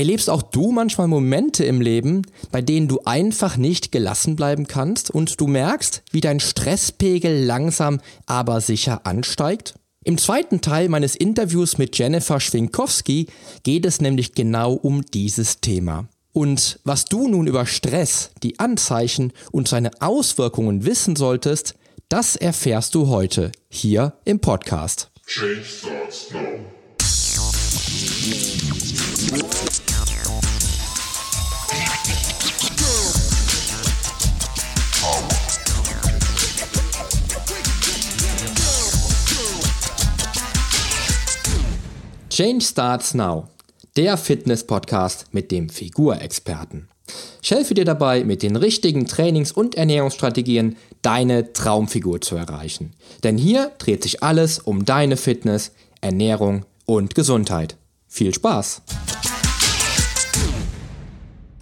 Erlebst auch du manchmal Momente im Leben, bei denen du einfach nicht gelassen bleiben kannst und du merkst, wie dein Stresspegel langsam aber sicher ansteigt? Im zweiten Teil meines Interviews mit Jennifer Schwinkowski geht es nämlich genau um dieses Thema. Und was du nun über Stress, die Anzeichen und seine Auswirkungen wissen solltest, das erfährst du heute hier im Podcast. Change starts now. Change Starts Now, der Fitness-Podcast mit dem Figurexperten. Ich helfe dir dabei, mit den richtigen Trainings- und Ernährungsstrategien deine Traumfigur zu erreichen. Denn hier dreht sich alles um deine Fitness, Ernährung und Gesundheit. Viel Spaß!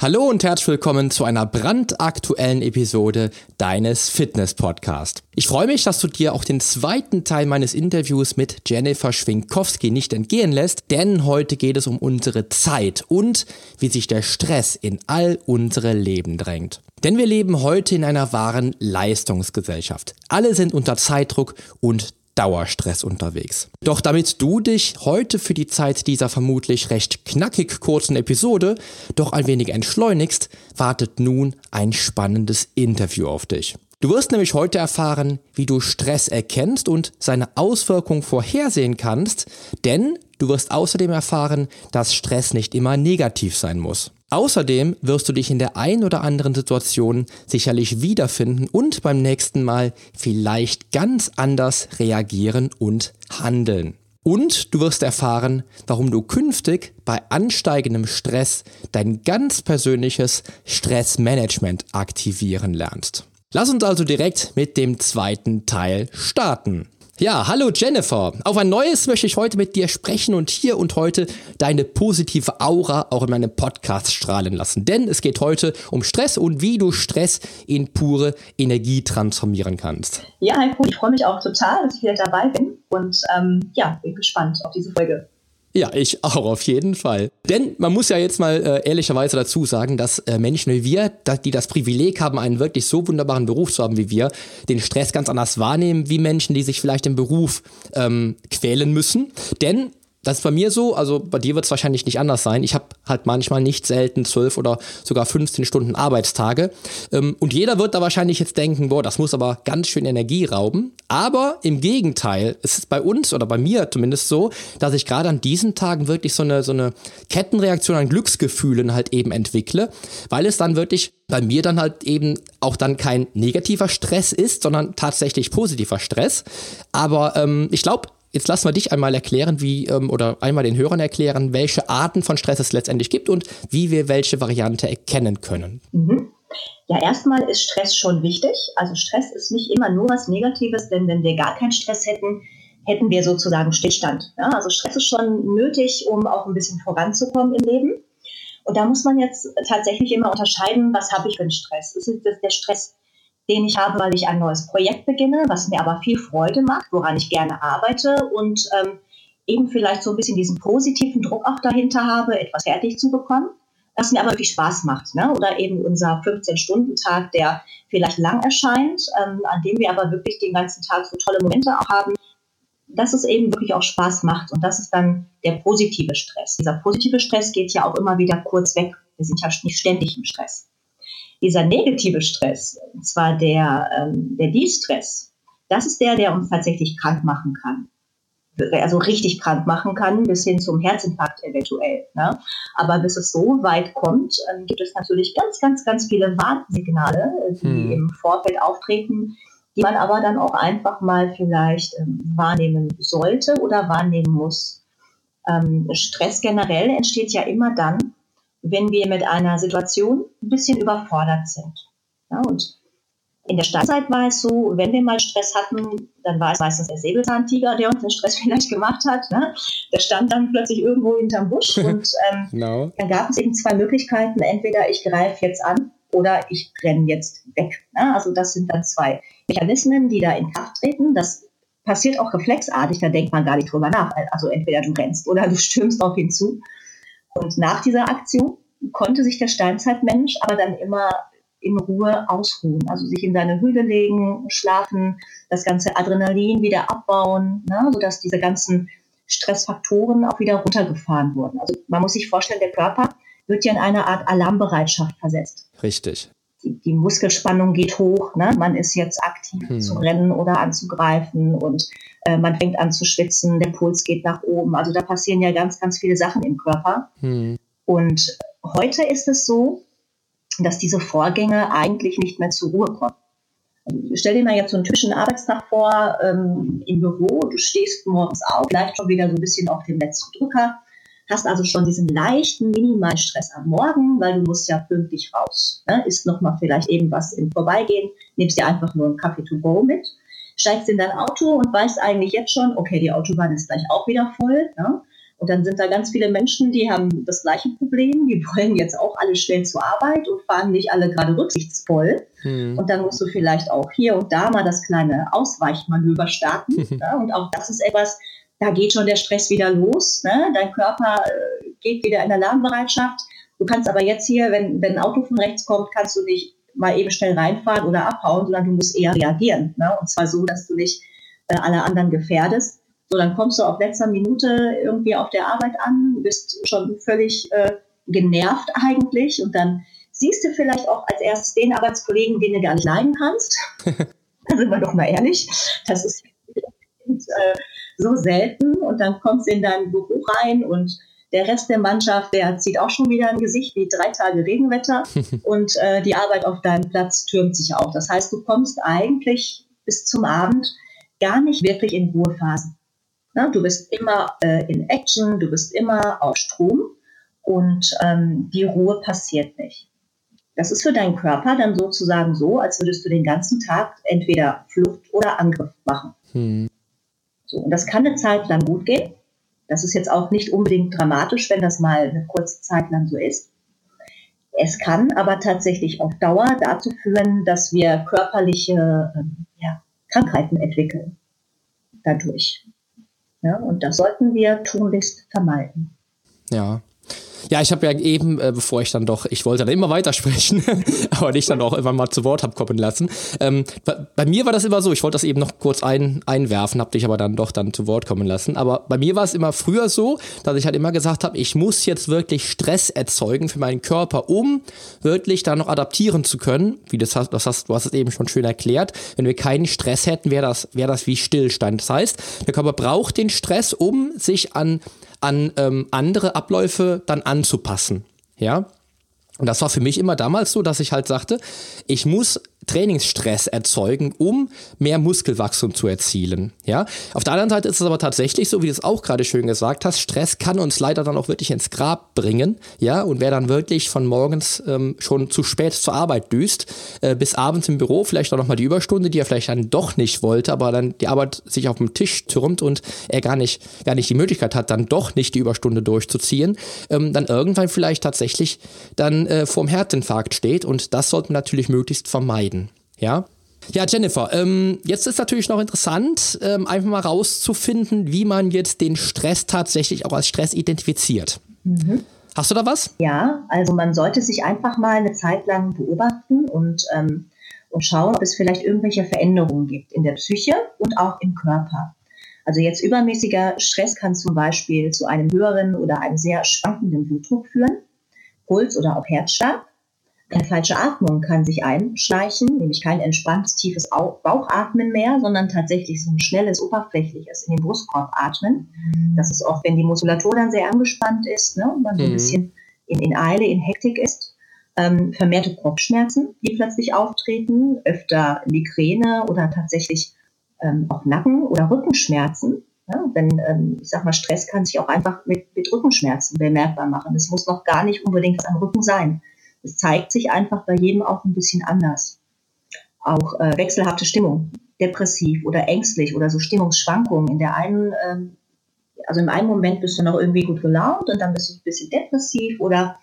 Hallo und herzlich willkommen zu einer brandaktuellen Episode deines Fitness Podcast. Ich freue mich, dass du dir auch den zweiten Teil meines Interviews mit Jennifer Schwinkowski nicht entgehen lässt, denn heute geht es um unsere Zeit und wie sich der Stress in all unsere Leben drängt. Denn wir leben heute in einer wahren Leistungsgesellschaft. Alle sind unter Zeitdruck und Dauerstress unterwegs. Doch damit du dich heute für die Zeit dieser vermutlich recht knackig kurzen Episode doch ein wenig entschleunigst, wartet nun ein spannendes Interview auf dich. Du wirst nämlich heute erfahren, wie du Stress erkennst und seine Auswirkungen vorhersehen kannst, denn du wirst außerdem erfahren, dass Stress nicht immer negativ sein muss. Außerdem wirst du dich in der ein oder anderen Situation sicherlich wiederfinden und beim nächsten Mal vielleicht ganz anders reagieren und handeln. Und du wirst erfahren, warum du künftig bei ansteigendem Stress dein ganz persönliches Stressmanagement aktivieren lernst. Lass uns also direkt mit dem zweiten Teil starten. Ja, hallo Jennifer. Auf ein neues möchte ich heute mit dir sprechen und hier und heute deine positive Aura auch in meinem Podcast strahlen lassen. Denn es geht heute um Stress und wie du Stress in pure Energie transformieren kannst. Ja, Heiko, ich freue mich auch total, dass ich wieder dabei bin und ähm, ja, bin gespannt auf diese Folge. Ja, ich auch auf jeden Fall. Denn man muss ja jetzt mal äh, ehrlicherweise dazu sagen, dass äh, Menschen wie wir, die das Privileg haben, einen wirklich so wunderbaren Beruf zu haben wie wir, den Stress ganz anders wahrnehmen wie Menschen, die sich vielleicht im Beruf ähm, quälen müssen. Denn das ist bei mir so, also bei dir wird es wahrscheinlich nicht anders sein. Ich habe halt manchmal nicht selten zwölf oder sogar 15 Stunden Arbeitstage. Ähm, und jeder wird da wahrscheinlich jetzt denken, boah, das muss aber ganz schön Energie rauben. Aber im Gegenteil, es ist bei uns oder bei mir zumindest so, dass ich gerade an diesen Tagen wirklich so eine, so eine Kettenreaktion an Glücksgefühlen halt eben entwickle, weil es dann wirklich bei mir dann halt eben auch dann kein negativer Stress ist, sondern tatsächlich positiver Stress. Aber ähm, ich glaube, Jetzt lassen wir dich einmal erklären, wie ähm, oder einmal den Hörern erklären, welche Arten von Stress es letztendlich gibt und wie wir welche Variante erkennen können. Mhm. Ja, erstmal ist Stress schon wichtig. Also Stress ist nicht immer nur was Negatives, denn wenn wir gar keinen Stress hätten, hätten wir sozusagen Stillstand. Ja, also Stress ist schon nötig, um auch ein bisschen voranzukommen im Leben. Und da muss man jetzt tatsächlich immer unterscheiden, was habe ich für einen Stress? Ist es der Stress den ich habe, weil ich ein neues Projekt beginne, was mir aber viel Freude macht, woran ich gerne arbeite und ähm, eben vielleicht so ein bisschen diesen positiven Druck auch dahinter habe, etwas fertig zu bekommen, was mir aber wirklich Spaß macht. Ne? Oder eben unser 15-Stunden-Tag, der vielleicht lang erscheint, ähm, an dem wir aber wirklich den ganzen Tag so tolle Momente auch haben, dass es eben wirklich auch Spaß macht. Und das ist dann der positive Stress. Dieser positive Stress geht ja auch immer wieder kurz weg. Wir sind ja nicht ständig im Stress. Dieser negative Stress, und zwar der, ähm, der De-Stress, das ist der, der uns tatsächlich krank machen kann. Also richtig krank machen kann, bis hin zum Herzinfarkt eventuell. Ne? Aber bis es so weit kommt, ähm, gibt es natürlich ganz, ganz, ganz viele Warnsignale, die hm. im Vorfeld auftreten, die man aber dann auch einfach mal vielleicht ähm, wahrnehmen sollte oder wahrnehmen muss. Ähm, Stress generell entsteht ja immer dann, wenn wir mit einer Situation ein bisschen überfordert sind. Ja, und in der Steinzeit war es so, wenn wir mal Stress hatten, dann war es meistens der Säbelzahntiger, der uns den Stress vielleicht gemacht hat. Ne? Der stand dann plötzlich irgendwo hinterm Busch und ähm, genau. dann gab es eben zwei Möglichkeiten. Entweder ich greife jetzt an oder ich renne jetzt weg. Ne? Also das sind dann zwei Mechanismen, die da in Kraft treten. Das passiert auch reflexartig, da denkt man gar nicht drüber nach. Also entweder du rennst oder du stürmst auf ihn zu. Und nach dieser Aktion konnte sich der Steinzeitmensch aber dann immer in Ruhe ausruhen, also sich in seine Höhle legen, schlafen, das ganze Adrenalin wieder abbauen, ne, sodass diese ganzen Stressfaktoren auch wieder runtergefahren wurden. Also man muss sich vorstellen, der Körper wird ja in eine Art Alarmbereitschaft versetzt. Richtig. Die, die Muskelspannung geht hoch, ne? man ist jetzt aktiv hm. zu rennen oder anzugreifen und äh, man fängt an zu schwitzen, der Puls geht nach oben. Also da passieren ja ganz, ganz viele Sachen im Körper. Hm. Und heute ist es so, dass diese Vorgänge eigentlich nicht mehr zur Ruhe kommen. Also, stell dir mal jetzt so einen typischen Arbeitstag vor ähm, im Büro. Du stehst morgens auf, vielleicht schon wieder so ein bisschen auf dem letzten Drücker, hast also schon diesen leichten Minimalstress am Morgen, weil du musst ja pünktlich raus. Ne? Isst nochmal vielleicht eben was im Vorbeigehen, nimmst dir einfach nur einen Kaffee to go mit, steigst in dein Auto und weißt eigentlich jetzt schon, okay, die Autobahn ist gleich auch wieder voll. Ne? Und dann sind da ganz viele Menschen, die haben das gleiche Problem. Die wollen jetzt auch alle schnell zur Arbeit und fahren nicht alle gerade rücksichtsvoll. Hm. Und dann musst du vielleicht auch hier und da mal das kleine Ausweichmanöver starten. ja, und auch das ist etwas, da geht schon der Stress wieder los. Ne? Dein Körper äh, geht wieder in Alarmbereitschaft. Du kannst aber jetzt hier, wenn, wenn ein Auto von rechts kommt, kannst du nicht mal eben schnell reinfahren oder abhauen, sondern du musst eher reagieren. Ne? Und zwar so, dass du nicht äh, alle anderen gefährdest. So, dann kommst du auf letzter Minute irgendwie auf der Arbeit an, bist schon völlig äh, genervt eigentlich und dann siehst du vielleicht auch als erstes den Arbeitskollegen, den du gar nicht leiden kannst. da sind wir doch mal ehrlich. Das ist äh, so selten und dann kommst du in dein Büro rein und der Rest der Mannschaft, der zieht auch schon wieder ein Gesicht wie drei Tage Regenwetter und äh, die Arbeit auf deinem Platz türmt sich auf. Das heißt, du kommst eigentlich bis zum Abend gar nicht wirklich in Ruhephasen. Na, du bist immer äh, in Action, du bist immer auf Strom und ähm, die Ruhe passiert nicht. Das ist für deinen Körper dann sozusagen so, als würdest du den ganzen Tag entweder Flucht oder Angriff machen. Hm. So, und das kann eine Zeit lang gut gehen. Das ist jetzt auch nicht unbedingt dramatisch, wenn das mal eine kurze Zeit lang so ist. Es kann aber tatsächlich auf Dauer dazu führen, dass wir körperliche ähm, ja, Krankheiten entwickeln dadurch. Ja, und das sollten wir tunlichst vermeiden. Ja. Ja, ich habe ja eben, äh, bevor ich dann doch, ich wollte dann immer weitersprechen, aber dich dann auch immer mal zu Wort habe kommen lassen. Ähm, bei, bei, mir war das immer so, ich wollte das eben noch kurz ein, einwerfen, habe dich aber dann doch dann zu Wort kommen lassen. Aber bei mir war es immer früher so, dass ich halt immer gesagt habe, ich muss jetzt wirklich Stress erzeugen für meinen Körper, um wirklich da noch adaptieren zu können. Wie das das hast, du hast es eben schon schön erklärt. Wenn wir keinen Stress hätten, wäre das, wäre das wie Stillstand. Das heißt, der Körper braucht den Stress, um sich an an ähm, andere Abläufe dann anzupassen. Ja. Und das war für mich immer damals so, dass ich halt sagte, ich muss Trainingsstress erzeugen, um mehr Muskelwachstum zu erzielen. Ja? Auf der anderen Seite ist es aber tatsächlich so, wie du es auch gerade schön gesagt hast, Stress kann uns leider dann auch wirklich ins Grab bringen. Ja? Und wer dann wirklich von morgens ähm, schon zu spät zur Arbeit düst, äh, bis abends im Büro vielleicht auch nochmal die Überstunde, die er vielleicht dann doch nicht wollte, aber dann die Arbeit sich auf dem Tisch türmt und er gar nicht, gar nicht die Möglichkeit hat, dann doch nicht die Überstunde durchzuziehen, ähm, dann irgendwann vielleicht tatsächlich dann äh, vorm Herzinfarkt steht. Und das sollte man natürlich möglichst vermeiden. Ja. Ja, Jennifer, ähm, jetzt ist natürlich noch interessant, ähm, einfach mal rauszufinden, wie man jetzt den Stress tatsächlich auch als Stress identifiziert. Mhm. Hast du da was? Ja, also man sollte sich einfach mal eine Zeit lang beobachten und, ähm, und schauen, ob es vielleicht irgendwelche Veränderungen gibt in der Psyche und auch im Körper. Also jetzt übermäßiger Stress kann zum Beispiel zu einem höheren oder einem sehr schwankenden Blutdruck führen, Puls oder auch Herzschlag. Eine falsche Atmung kann sich einschleichen, nämlich kein entspanntes, tiefes Bauchatmen mehr, sondern tatsächlich so ein schnelles, oberflächliches in den Brustkorb atmen. Das ist oft, wenn die Muskulatur dann sehr angespannt ist ne, und man so ein mhm. bisschen in, in Eile, in Hektik ist. Ähm, vermehrte Kopfschmerzen, die plötzlich auftreten, öfter Migräne oder tatsächlich ähm, auch Nacken- oder Rückenschmerzen. Ja, denn ähm, ich sag mal, Stress kann sich auch einfach mit, mit Rückenschmerzen bemerkbar machen. Es muss noch gar nicht unbedingt am Rücken sein. Es zeigt sich einfach bei jedem auch ein bisschen anders. Auch äh, wechselhafte Stimmung, depressiv oder ängstlich oder so Stimmungsschwankungen. In der einen, ähm, also im einen Moment bist du noch irgendwie gut gelaunt und dann bist du ein bisschen depressiv oder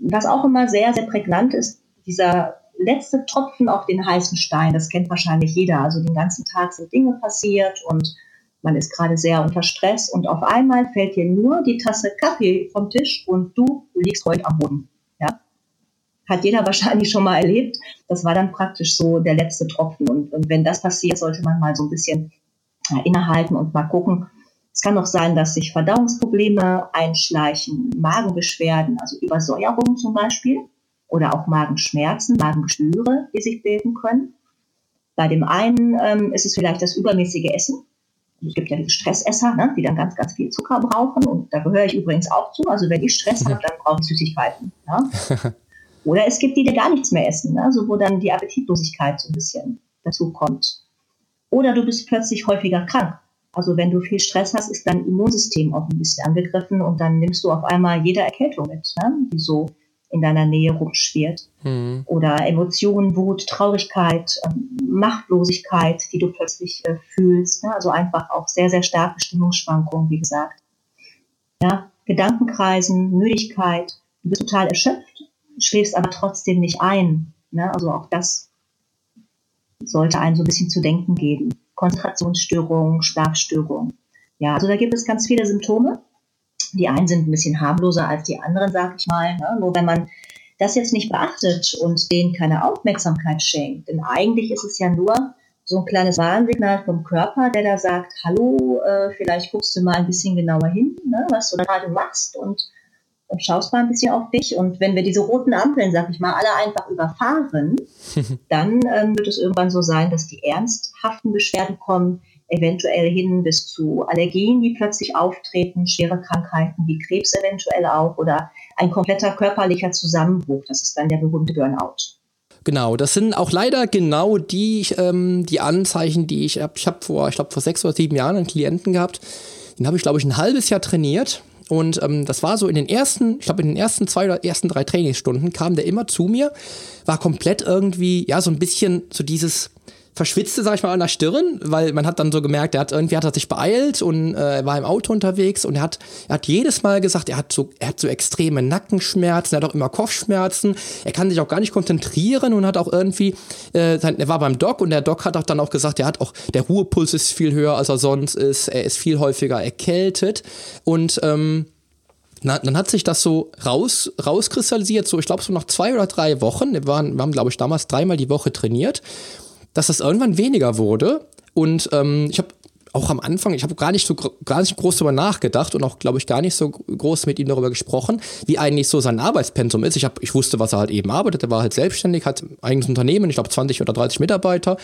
was auch immer sehr, sehr prägnant ist, dieser letzte Tropfen auf den heißen Stein, das kennt wahrscheinlich jeder. Also den ganzen Tag sind Dinge passiert und man ist gerade sehr unter Stress und auf einmal fällt dir nur die Tasse Kaffee vom Tisch und du liegst heute am Boden. Hat jeder wahrscheinlich schon mal erlebt. Das war dann praktisch so der letzte Tropfen. Und, und wenn das passiert, sollte man mal so ein bisschen äh, innehalten und mal gucken. Es kann auch sein, dass sich Verdauungsprobleme einschleichen, Magenbeschwerden, also Übersäuerung zum Beispiel oder auch Magenschmerzen, Magengeschwüre, die sich bilden können. Bei dem einen ähm, ist es vielleicht das übermäßige Essen. Es gibt ja die Stressesser, ne, die dann ganz, ganz viel Zucker brauchen. Und da gehöre ich übrigens auch zu. Also wenn ich Stress habe, dann brauche ich Süßigkeiten. Ja. Oder es gibt die, die gar nichts mehr essen, ne, also wo dann die Appetitlosigkeit so ein bisschen dazu kommt. Oder du bist plötzlich häufiger krank. Also wenn du viel Stress hast, ist dein Immunsystem auch ein bisschen angegriffen und dann nimmst du auf einmal jede Erkältung mit, ne, die so in deiner Nähe rumschwirrt. Mhm. Oder Emotionen, Wut, Traurigkeit, ähm, Machtlosigkeit, die du plötzlich äh, fühlst. Ne? Also einfach auch sehr, sehr starke Stimmungsschwankungen, wie gesagt. Ja, Gedankenkreisen, Müdigkeit, du bist total erschöpft, schläfst aber trotzdem nicht ein. Ne? Also auch das sollte einen so ein bisschen zu denken geben. Konzentrationsstörungen, Schlafstörungen. Ja, also da gibt es ganz viele Symptome. Die einen sind ein bisschen harmloser als die anderen, sag ich mal. Ne? Nur wenn man das jetzt nicht beachtet und denen keine Aufmerksamkeit schenkt, denn eigentlich ist es ja nur so ein kleines Warnsignal vom Körper, der da sagt, hallo, äh, vielleicht guckst du mal ein bisschen genauer hin, ne, was du gerade machst und, und schaust mal ein bisschen auf dich. Und wenn wir diese roten Ampeln, sag ich mal, alle einfach überfahren, dann ähm, wird es irgendwann so sein, dass die ernsthaften Beschwerden kommen, eventuell hin bis zu Allergien, die plötzlich auftreten, schwere Krankheiten wie Krebs eventuell auch oder ein kompletter körperlicher Zusammenbruch. Das ist dann der berühmte Burnout. Genau, das sind auch leider genau die, ähm, die Anzeichen, die ich habe. Ich habe vor, ich glaube, vor sechs oder sieben Jahren einen Klienten gehabt. Den habe ich, glaube ich, ein halbes Jahr trainiert. Und ähm, das war so in den ersten, ich glaube, in den ersten zwei oder ersten drei Trainingsstunden kam der immer zu mir, war komplett irgendwie, ja, so ein bisschen so dieses, verschwitzte, sag ich mal, an der Stirn, weil man hat dann so gemerkt, er hat irgendwie hat er sich beeilt und äh, war im Auto unterwegs und er hat, er hat jedes Mal gesagt, er hat so, er hat so extreme Nackenschmerzen, er hat auch immer Kopfschmerzen, er kann sich auch gar nicht konzentrieren und hat auch irgendwie, äh, sein, er war beim Doc und der Doc hat auch dann auch gesagt, er hat auch, der Ruhepuls ist viel höher, als er sonst ist, er ist viel häufiger erkältet. Und ähm, na, dann hat sich das so raus, rauskristallisiert, so ich glaube so nach zwei oder drei Wochen, wir, waren, wir haben glaube ich damals dreimal die Woche trainiert dass das irgendwann weniger wurde. Und ähm, ich habe auch am Anfang, ich habe gar nicht so gar nicht groß darüber nachgedacht und auch, glaube ich, gar nicht so groß mit ihm darüber gesprochen, wie eigentlich so sein Arbeitspensum ist. Ich, hab, ich wusste, was er halt eben arbeitet. Er war halt selbstständig, hat ein eigenes Unternehmen, ich glaube 20 oder 30 Mitarbeiter.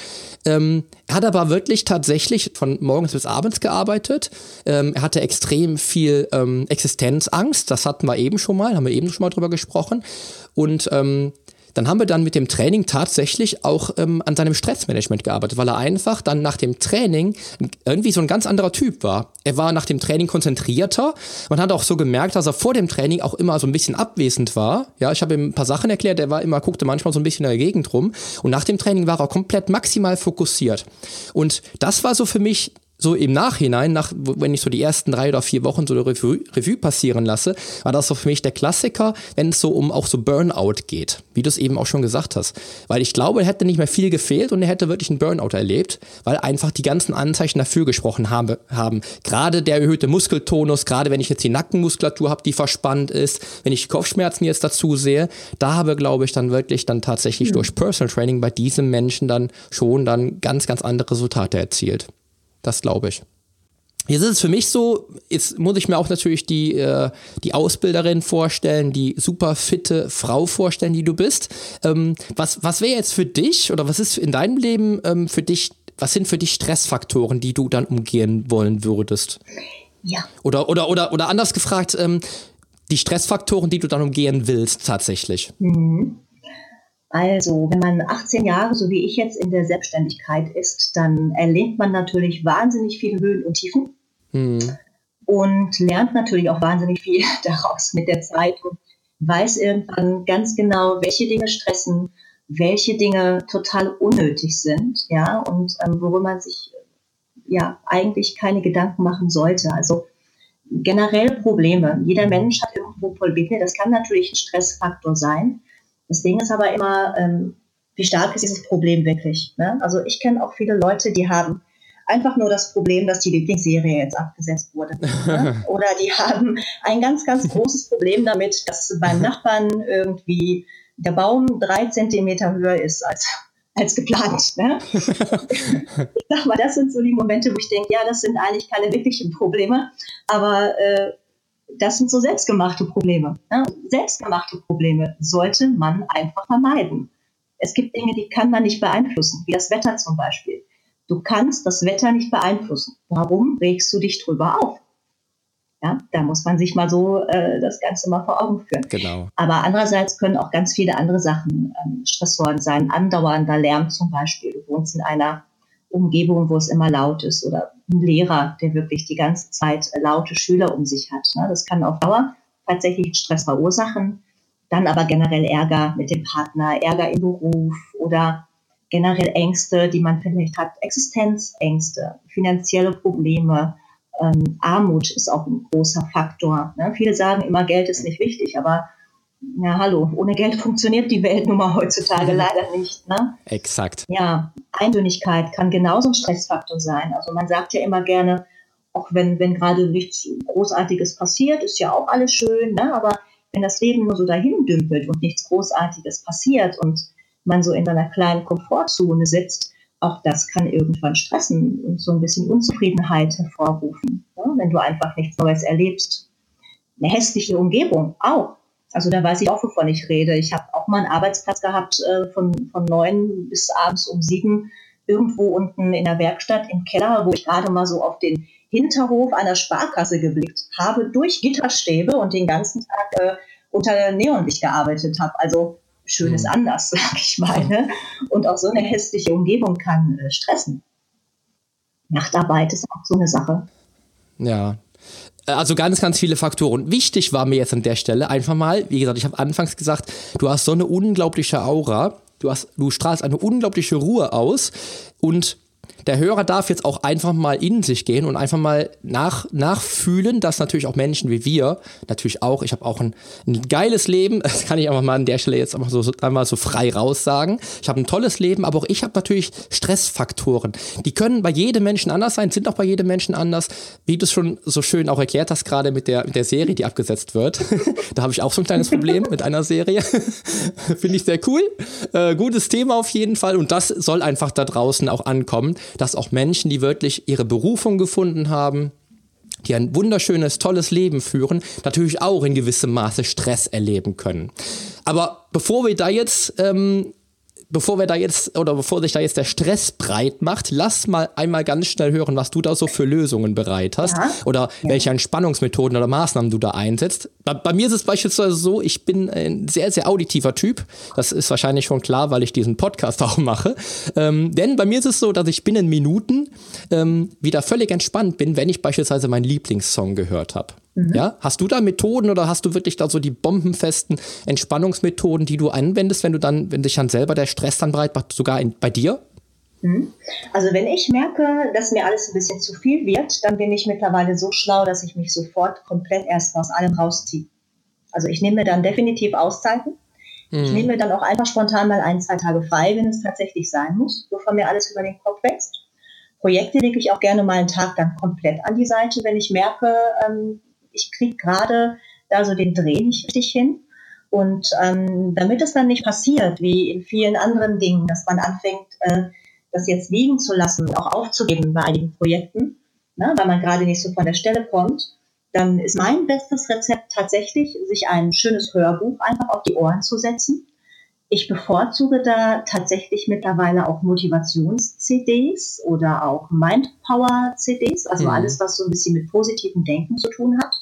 Ähm, er hat aber wirklich tatsächlich von morgens bis abends gearbeitet. Ähm, er hatte extrem viel ähm, Existenzangst. Das hatten wir eben schon mal, haben wir eben schon mal drüber gesprochen. Und ähm, dann haben wir dann mit dem Training tatsächlich auch ähm, an seinem Stressmanagement gearbeitet, weil er einfach dann nach dem Training irgendwie so ein ganz anderer Typ war. Er war nach dem Training konzentrierter. Man hat auch so gemerkt, dass er vor dem Training auch immer so ein bisschen abwesend war. Ja, ich habe ihm ein paar Sachen erklärt, er war immer, guckte manchmal so ein bisschen in der Gegend rum. Und nach dem Training war er komplett maximal fokussiert. Und das war so für mich so im Nachhinein, nach, wenn ich so die ersten drei oder vier Wochen so eine Revue, Revue passieren lasse, war das so für mich der Klassiker, wenn es so um auch so Burnout geht, wie du es eben auch schon gesagt hast. Weil ich glaube, er hätte nicht mehr viel gefehlt und er hätte wirklich einen Burnout erlebt, weil einfach die ganzen Anzeichen dafür gesprochen habe, haben. Gerade der erhöhte Muskeltonus, gerade wenn ich jetzt die Nackenmuskulatur habe, die verspannt ist, wenn ich Kopfschmerzen jetzt dazu sehe, da habe, glaube ich, dann wirklich dann tatsächlich mhm. durch Personal Training bei diesem Menschen dann schon dann ganz, ganz andere Resultate erzielt. Das glaube ich. Jetzt ist es für mich so, jetzt muss ich mir auch natürlich die, äh, die Ausbilderin vorstellen, die super fitte Frau vorstellen, die du bist. Ähm, was was wäre jetzt für dich oder was ist in deinem Leben ähm, für dich, was sind für dich Stressfaktoren, die du dann umgehen wollen würdest? Ja. Oder, oder, oder, oder anders gefragt, ähm, die Stressfaktoren, die du dann umgehen willst, tatsächlich. Mhm. Also, wenn man 18 Jahre, so wie ich jetzt in der Selbstständigkeit ist, dann erlebt man natürlich wahnsinnig viele Höhen und Tiefen mhm. und lernt natürlich auch wahnsinnig viel daraus mit der Zeit und weiß irgendwann ganz genau, welche Dinge stressen, welche Dinge total unnötig sind, ja, und ähm, worüber man sich ja eigentlich keine Gedanken machen sollte. Also generell Probleme. Jeder Mensch hat irgendwo Probleme. Das kann natürlich ein Stressfaktor sein. Das Ding ist aber immer, ähm, wie stark ist dieses Problem wirklich? Ne? Also ich kenne auch viele Leute, die haben einfach nur das Problem, dass die Lieblingsserie jetzt abgesetzt wurde. Ne? Oder die haben ein ganz, ganz großes Problem damit, dass beim Nachbarn irgendwie der Baum drei Zentimeter höher ist als, als geplant. Ne? ich sag mal, das sind so die Momente, wo ich denke, ja, das sind eigentlich keine wirklichen Probleme, aber äh, das sind so selbstgemachte Probleme. Ne? Selbstgemachte Probleme sollte man einfach vermeiden. Es gibt Dinge, die kann man nicht beeinflussen, wie das Wetter zum Beispiel. Du kannst das Wetter nicht beeinflussen. Warum regst du dich drüber auf? Ja, da muss man sich mal so äh, das Ganze mal vor Augen führen. Genau. Aber andererseits können auch ganz viele andere Sachen ähm, Stressoren sein. Andauernder Lärm zum Beispiel. Du wohnst in einer Umgebung, wo es immer laut ist oder ein Lehrer, der wirklich die ganze Zeit laute Schüler um sich hat. Ne? Das kann auf Dauer tatsächlich Stress verursachen. Dann aber generell Ärger mit dem Partner, Ärger im Beruf oder generell Ängste, die man vielleicht hat, Existenzängste, finanzielle Probleme, ähm, Armut ist auch ein großer Faktor. Ne? Viele sagen immer, Geld ist nicht wichtig, aber ja, hallo, ohne Geld funktioniert die Welt nun mal heutzutage leider nicht. Ne? Exakt. Ja, Eintönnigkeit kann genauso ein Stressfaktor sein. Also man sagt ja immer gerne, auch wenn, wenn gerade nichts Großartiges passiert, ist ja auch alles schön, ne? aber wenn das Leben nur so dahin dümpelt und nichts Großartiges passiert und man so in seiner kleinen Komfortzone sitzt, auch das kann irgendwann stressen und so ein bisschen Unzufriedenheit hervorrufen, ne? wenn du einfach nichts Neues erlebst. Eine hässliche Umgebung auch. Also da weiß ich auch, wovon ich rede. Ich habe auch mal einen Arbeitsplatz gehabt äh, von, von neun bis abends um sieben irgendwo unten in der Werkstatt im Keller, wo ich gerade mal so auf den Hinterhof einer Sparkasse geblickt habe, durch Gitterstäbe und den ganzen Tag äh, unter Neonlicht gearbeitet habe. Also schön ist mhm. anders, sag ich mal. Ne? Und auch so eine hässliche Umgebung kann äh, stressen. Nachtarbeit ist auch so eine Sache. Ja, also ganz, ganz viele Faktoren. Wichtig war mir jetzt an der Stelle einfach mal, wie gesagt, ich habe anfangs gesagt, du hast so eine unglaubliche Aura, du, hast, du strahlst eine unglaubliche Ruhe aus und der Hörer darf jetzt auch einfach mal in sich gehen und einfach mal nach, nachfühlen, dass natürlich auch Menschen wie wir, natürlich auch, ich habe auch ein, ein, geiles Leben, das kann ich einfach mal an der Stelle jetzt einfach so, einmal so frei raussagen. Ich habe ein tolles Leben, aber auch ich habe natürlich Stressfaktoren. Die können bei jedem Menschen anders sein, sind auch bei jedem Menschen anders, wie du es schon so schön auch erklärt hast, gerade mit der, mit der Serie, die abgesetzt wird. da habe ich auch so ein kleines Problem mit einer Serie. Finde ich sehr cool. Äh, gutes Thema auf jeden Fall und das soll einfach da draußen auch ankommen dass auch Menschen, die wirklich ihre Berufung gefunden haben, die ein wunderschönes, tolles Leben führen, natürlich auch in gewissem Maße Stress erleben können. Aber bevor wir da jetzt ähm, bevor wir da jetzt oder bevor sich da jetzt der Stress breit macht, lass mal einmal ganz schnell hören, was du da so für Lösungen bereit hast ja. oder ja. welche Entspannungsmethoden oder Maßnahmen du da einsetzt. Bei, bei, mir ist es beispielsweise so, ich bin ein sehr, sehr auditiver Typ. Das ist wahrscheinlich schon klar, weil ich diesen Podcast auch mache. Ähm, denn bei mir ist es so, dass ich binnen Minuten ähm, wieder völlig entspannt bin, wenn ich beispielsweise meinen Lieblingssong gehört habe. Mhm. Ja, hast du da Methoden oder hast du wirklich da so die bombenfesten Entspannungsmethoden, die du anwendest, wenn du dann, wenn sich dann selber der Stress dann breit macht, sogar in, bei dir? Mhm. Also wenn ich merke, dass mir alles ein bisschen zu viel wird, dann bin ich mittlerweile so schlau, dass ich mich sofort komplett erst aus allem rausziehe. Also ich nehme mir dann definitiv Auszeiten. Mhm. Ich nehme mir dann auch einfach spontan mal ein, zwei Tage frei, wenn es tatsächlich sein muss, bevor mir alles über den Kopf wächst. Projekte lege ich auch gerne mal einen Tag dann komplett an die Seite, wenn ich merke, ähm, ich kriege gerade da so den Dreh nicht richtig hin. Und ähm, damit es dann nicht passiert, wie in vielen anderen Dingen, dass man anfängt, äh, das jetzt liegen zu lassen, auch aufzugeben bei einigen Projekten, ne, weil man gerade nicht so von der Stelle kommt, dann ist mein bestes Rezept tatsächlich, sich ein schönes Hörbuch einfach auf die Ohren zu setzen. Ich bevorzuge da tatsächlich mittlerweile auch Motivations-CDs oder auch Mindpower-CDs, also mhm. alles, was so ein bisschen mit positivem Denken zu tun hat.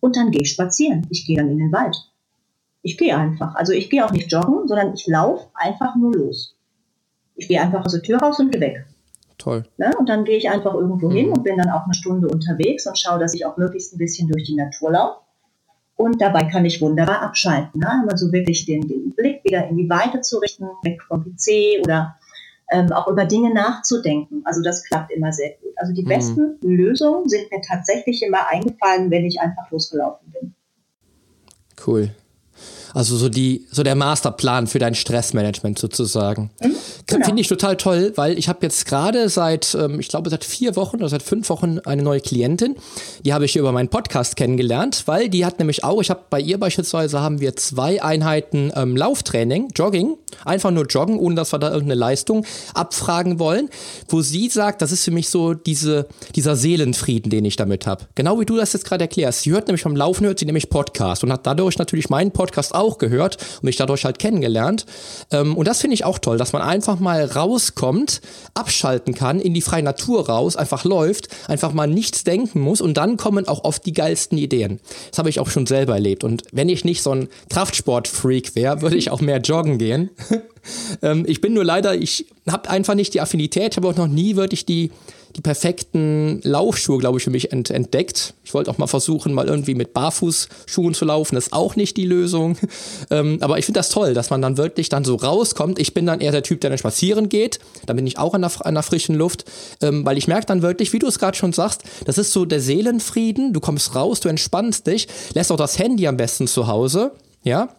Und dann gehe ich spazieren. Ich gehe dann in den Wald. Ich gehe einfach. Also ich gehe auch nicht joggen, sondern ich laufe einfach nur los. Ich gehe einfach aus der Tür raus und gehe weg. Toll. Ne? Und dann gehe ich einfach irgendwo mhm. hin und bin dann auch eine Stunde unterwegs und schaue, dass ich auch möglichst ein bisschen durch die Natur laufe. Und dabei kann ich wunderbar abschalten. Ne? Also wirklich den, den Blick wieder in die Weite zu richten, weg vom PC oder ähm, auch über Dinge nachzudenken. Also das klappt immer sehr gut. Also die mhm. besten Lösungen sind mir tatsächlich immer eingefallen, wenn ich einfach losgelaufen bin. Cool. Also so die, so der Masterplan für dein Stressmanagement sozusagen. Mhm. Genau. Finde ich total toll, weil ich habe jetzt gerade seit, ähm, ich glaube, seit vier Wochen oder seit fünf Wochen eine neue Klientin. Die habe ich über meinen Podcast kennengelernt, weil die hat nämlich auch, ich habe bei ihr beispielsweise haben wir zwei Einheiten ähm, Lauftraining, Jogging, einfach nur joggen, ohne dass wir da irgendeine Leistung abfragen wollen, wo sie sagt, das ist für mich so diese, dieser Seelenfrieden, den ich damit habe. Genau wie du das jetzt gerade erklärst. Sie hört nämlich vom Laufen, hört sie nämlich Podcast und hat dadurch natürlich meinen Podcast auch gehört und mich dadurch halt kennengelernt. Ähm, und das finde ich auch toll, dass man einfach mal rauskommt, abschalten kann, in die freie Natur raus, einfach läuft, einfach mal nichts denken muss und dann kommen auch oft die geilsten Ideen. Das habe ich auch schon selber erlebt. Und wenn ich nicht so ein Kraftsport-Freak wäre, würde ich auch mehr joggen gehen. ähm, ich bin nur leider, ich habe einfach nicht die Affinität, habe auch noch nie wirklich die die perfekten Laufschuhe, glaube ich, für mich ent entdeckt. Ich wollte auch mal versuchen, mal irgendwie mit Barfußschuhen zu laufen. Das ist auch nicht die Lösung. Ähm, aber ich finde das toll, dass man dann wirklich dann so rauskommt. Ich bin dann eher der Typ, der dann spazieren geht. Da bin ich auch an der, an der frischen Luft. Ähm, weil ich merke dann wirklich, wie du es gerade schon sagst, das ist so der Seelenfrieden. Du kommst raus, du entspannst dich, lässt auch das Handy am besten zu Hause. Ja,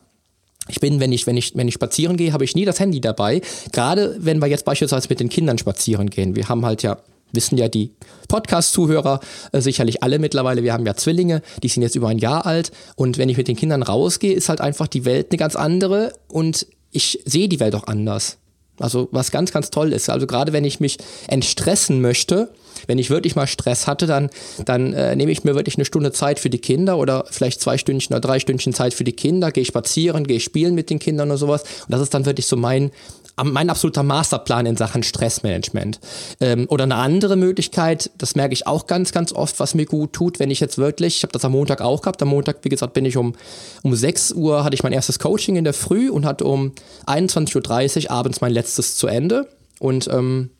ich bin, wenn ich, wenn ich, wenn ich spazieren gehe, habe ich nie das Handy dabei. Gerade wenn wir jetzt beispielsweise mit den Kindern spazieren gehen. Wir haben halt ja wissen ja die Podcast-Zuhörer äh, sicherlich alle mittlerweile. Wir haben ja Zwillinge, die sind jetzt über ein Jahr alt. Und wenn ich mit den Kindern rausgehe, ist halt einfach die Welt eine ganz andere und ich sehe die Welt auch anders. Also was ganz, ganz toll ist. Also gerade wenn ich mich entstressen möchte, wenn ich wirklich mal Stress hatte, dann, dann äh, nehme ich mir wirklich eine Stunde Zeit für die Kinder oder vielleicht zwei Stündchen oder drei Stündchen Zeit für die Kinder, gehe spazieren, gehe spielen mit den Kindern oder sowas. Und das ist dann wirklich so mein, mein absoluter Masterplan in Sachen Stressmanagement. Ähm, oder eine andere Möglichkeit, das merke ich auch ganz, ganz oft, was mir gut tut, wenn ich jetzt wirklich, ich habe das am Montag auch gehabt, am Montag, wie gesagt, bin ich um, um 6 Uhr, hatte ich mein erstes Coaching in der Früh und hatte um 21.30 Uhr abends mein letztes zu Ende. Und ähm,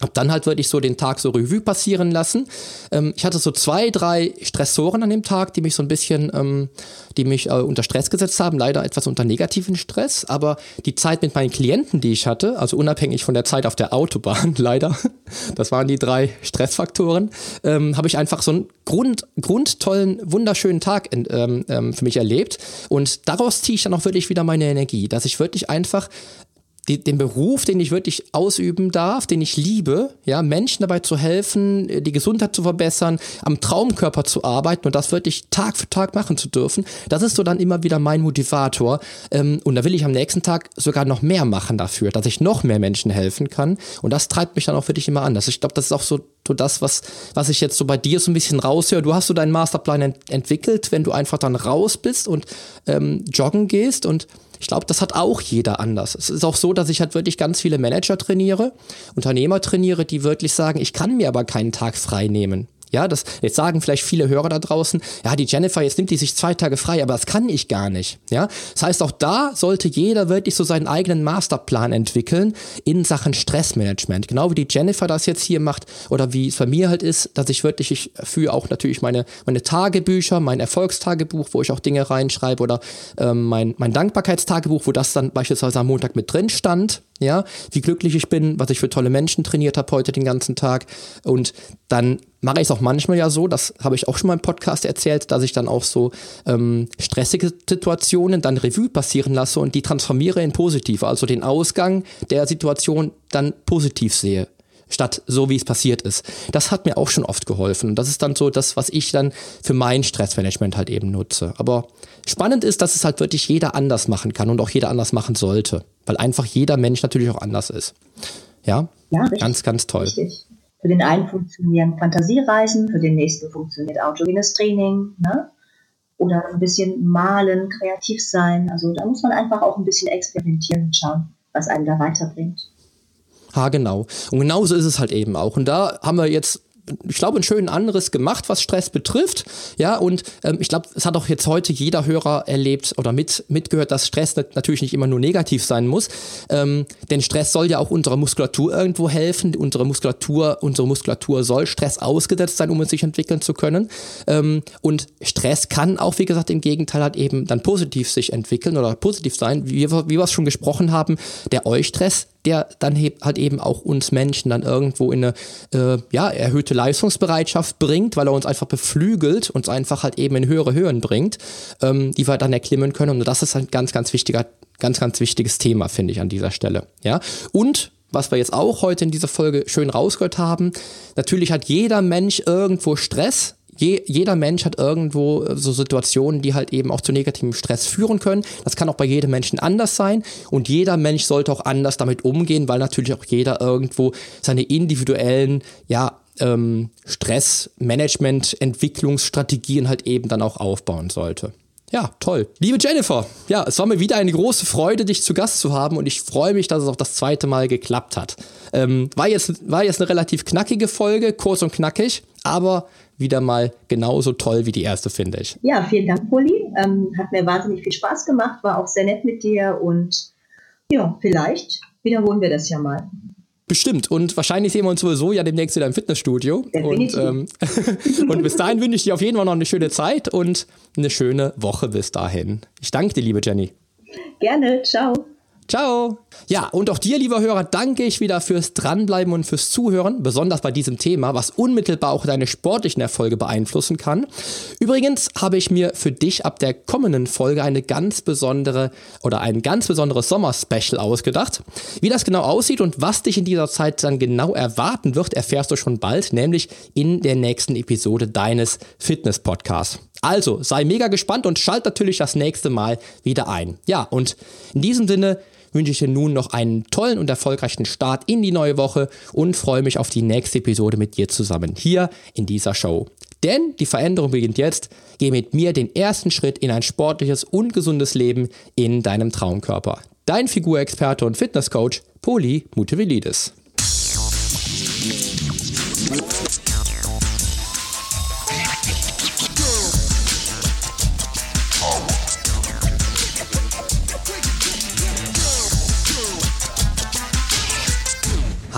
hab dann halt wirklich so den Tag so Revue passieren lassen. Ähm, ich hatte so zwei, drei Stressoren an dem Tag, die mich so ein bisschen, ähm, die mich äh, unter Stress gesetzt haben, leider etwas unter negativen Stress. Aber die Zeit mit meinen Klienten, die ich hatte, also unabhängig von der Zeit auf der Autobahn, leider, das waren die drei Stressfaktoren, ähm, habe ich einfach so einen Grund, grundtollen, wunderschönen Tag in, ähm, ähm, für mich erlebt. Und daraus ziehe ich dann auch wirklich wieder meine Energie, dass ich wirklich einfach die, den Beruf, den ich wirklich ausüben darf, den ich liebe, ja, Menschen dabei zu helfen, die Gesundheit zu verbessern, am Traumkörper zu arbeiten und das wirklich Tag für Tag machen zu dürfen, das ist so dann immer wieder mein Motivator. Ähm, und da will ich am nächsten Tag sogar noch mehr machen dafür, dass ich noch mehr Menschen helfen kann. Und das treibt mich dann auch wirklich immer an. Das, ich glaube, das ist auch so, so das, was, was ich jetzt so bei dir so ein bisschen raushöre. Du hast so deinen Masterplan ent entwickelt, wenn du einfach dann raus bist und ähm, joggen gehst und ich glaube, das hat auch jeder anders. Es ist auch so, dass ich halt wirklich ganz viele Manager trainiere, Unternehmer trainiere, die wirklich sagen, ich kann mir aber keinen Tag frei nehmen. Ja, das, jetzt sagen vielleicht viele Hörer da draußen, ja, die Jennifer, jetzt nimmt die sich zwei Tage frei, aber das kann ich gar nicht. Ja, das heißt, auch da sollte jeder wirklich so seinen eigenen Masterplan entwickeln in Sachen Stressmanagement. Genau wie die Jennifer das jetzt hier macht oder wie es bei mir halt ist, dass ich wirklich, ich führe auch natürlich meine, meine Tagebücher, mein Erfolgstagebuch, wo ich auch Dinge reinschreibe oder ähm, mein, mein Dankbarkeitstagebuch, wo das dann beispielsweise am Montag mit drin stand ja, wie glücklich ich bin, was ich für tolle Menschen trainiert habe heute den ganzen Tag. Und dann mache ich es auch manchmal ja so, das habe ich auch schon mal im Podcast erzählt, dass ich dann auch so ähm, stressige Situationen dann Revue passieren lasse und die transformiere in positiv, also den Ausgang der Situation dann positiv sehe statt so, wie es passiert ist. Das hat mir auch schon oft geholfen. Und das ist dann so das, was ich dann für mein Stressmanagement halt eben nutze. Aber spannend ist, dass es halt wirklich jeder anders machen kann und auch jeder anders machen sollte. Weil einfach jeder Mensch natürlich auch anders ist. Ja, ja ganz, ganz toll. Richtig. Für den einen funktionieren Fantasiereisen, für den nächsten funktioniert autogenes Training, ne? Oder ein bisschen malen, kreativ sein. Also da muss man einfach auch ein bisschen experimentieren und schauen, was einen da weiterbringt. Ha, genau. Und genauso ist es halt eben auch. Und da haben wir jetzt ich glaube, ein schön anderes gemacht, was Stress betrifft. Ja, und ähm, ich glaube, es hat auch jetzt heute jeder Hörer erlebt oder mit, mitgehört, dass Stress natürlich nicht immer nur negativ sein muss. Ähm, denn Stress soll ja auch unserer Muskulatur irgendwo helfen. Unsere Muskulatur, unsere Muskulatur soll Stress ausgesetzt sein, um es sich entwickeln zu können. Ähm, und Stress kann auch, wie gesagt, im Gegenteil halt eben dann positiv sich entwickeln oder positiv sein. Wie, wie wir es schon gesprochen haben, der Eustress der dann halt eben auch uns Menschen dann irgendwo in eine äh, ja, erhöhte Leistungsbereitschaft bringt, weil er uns einfach beflügelt, uns einfach halt eben in höhere Höhen bringt, ähm, die wir dann erklimmen können. Und das ist ein ganz, ganz wichtiger, ganz, ganz wichtiges Thema, finde ich, an dieser Stelle. Ja. Und was wir jetzt auch heute in dieser Folge schön rausgehört haben. Natürlich hat jeder Mensch irgendwo Stress. Je, jeder Mensch hat irgendwo äh, so Situationen, die halt eben auch zu negativem Stress führen können. Das kann auch bei jedem Menschen anders sein. Und jeder Mensch sollte auch anders damit umgehen, weil natürlich auch jeder irgendwo seine individuellen, ja, ähm, Stressmanagement, Entwicklungsstrategien halt eben dann auch aufbauen sollte. Ja, toll. Liebe Jennifer, ja, es war mir wieder eine große Freude, dich zu Gast zu haben und ich freue mich, dass es auch das zweite Mal geklappt hat. Ähm, war, jetzt, war jetzt eine relativ knackige Folge, kurz und knackig, aber wieder mal genauso toll wie die erste, finde ich. Ja, vielen Dank, Poli. Ähm, hat mir wahnsinnig viel Spaß gemacht, war auch sehr nett mit dir und ja, vielleicht wiederholen wir das ja mal. Bestimmt. Und wahrscheinlich sehen wir uns sowieso ja demnächst wieder im Fitnessstudio. Und, ähm, und bis dahin wünsche ich dir auf jeden Fall noch eine schöne Zeit und eine schöne Woche bis dahin. Ich danke dir, liebe Jenny. Gerne. Ciao. Ciao. Ja, und auch dir, lieber Hörer, danke ich wieder fürs Dranbleiben und fürs Zuhören, besonders bei diesem Thema, was unmittelbar auch deine sportlichen Erfolge beeinflussen kann. Übrigens habe ich mir für dich ab der kommenden Folge eine ganz besondere oder ein ganz besonderes Sommer-Special ausgedacht. Wie das genau aussieht und was dich in dieser Zeit dann genau erwarten wird, erfährst du schon bald, nämlich in der nächsten Episode deines Fitness-Podcasts. Also sei mega gespannt und schalt natürlich das nächste Mal wieder ein. Ja, und in diesem Sinne wünsche ich dir nun noch einen tollen und erfolgreichen Start in die neue Woche und freue mich auf die nächste Episode mit dir zusammen hier in dieser Show. Denn die Veränderung beginnt jetzt. Geh mit mir den ersten Schritt in ein sportliches und gesundes Leben in deinem Traumkörper. Dein Figurexperte und Fitnesscoach Poli Mutevelidis.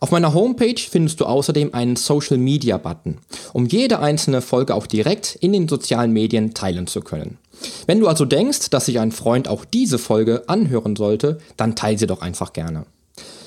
Auf meiner Homepage findest du außerdem einen Social Media Button, um jede einzelne Folge auch direkt in den sozialen Medien teilen zu können. Wenn du also denkst, dass sich ein Freund auch diese Folge anhören sollte, dann teile sie doch einfach gerne.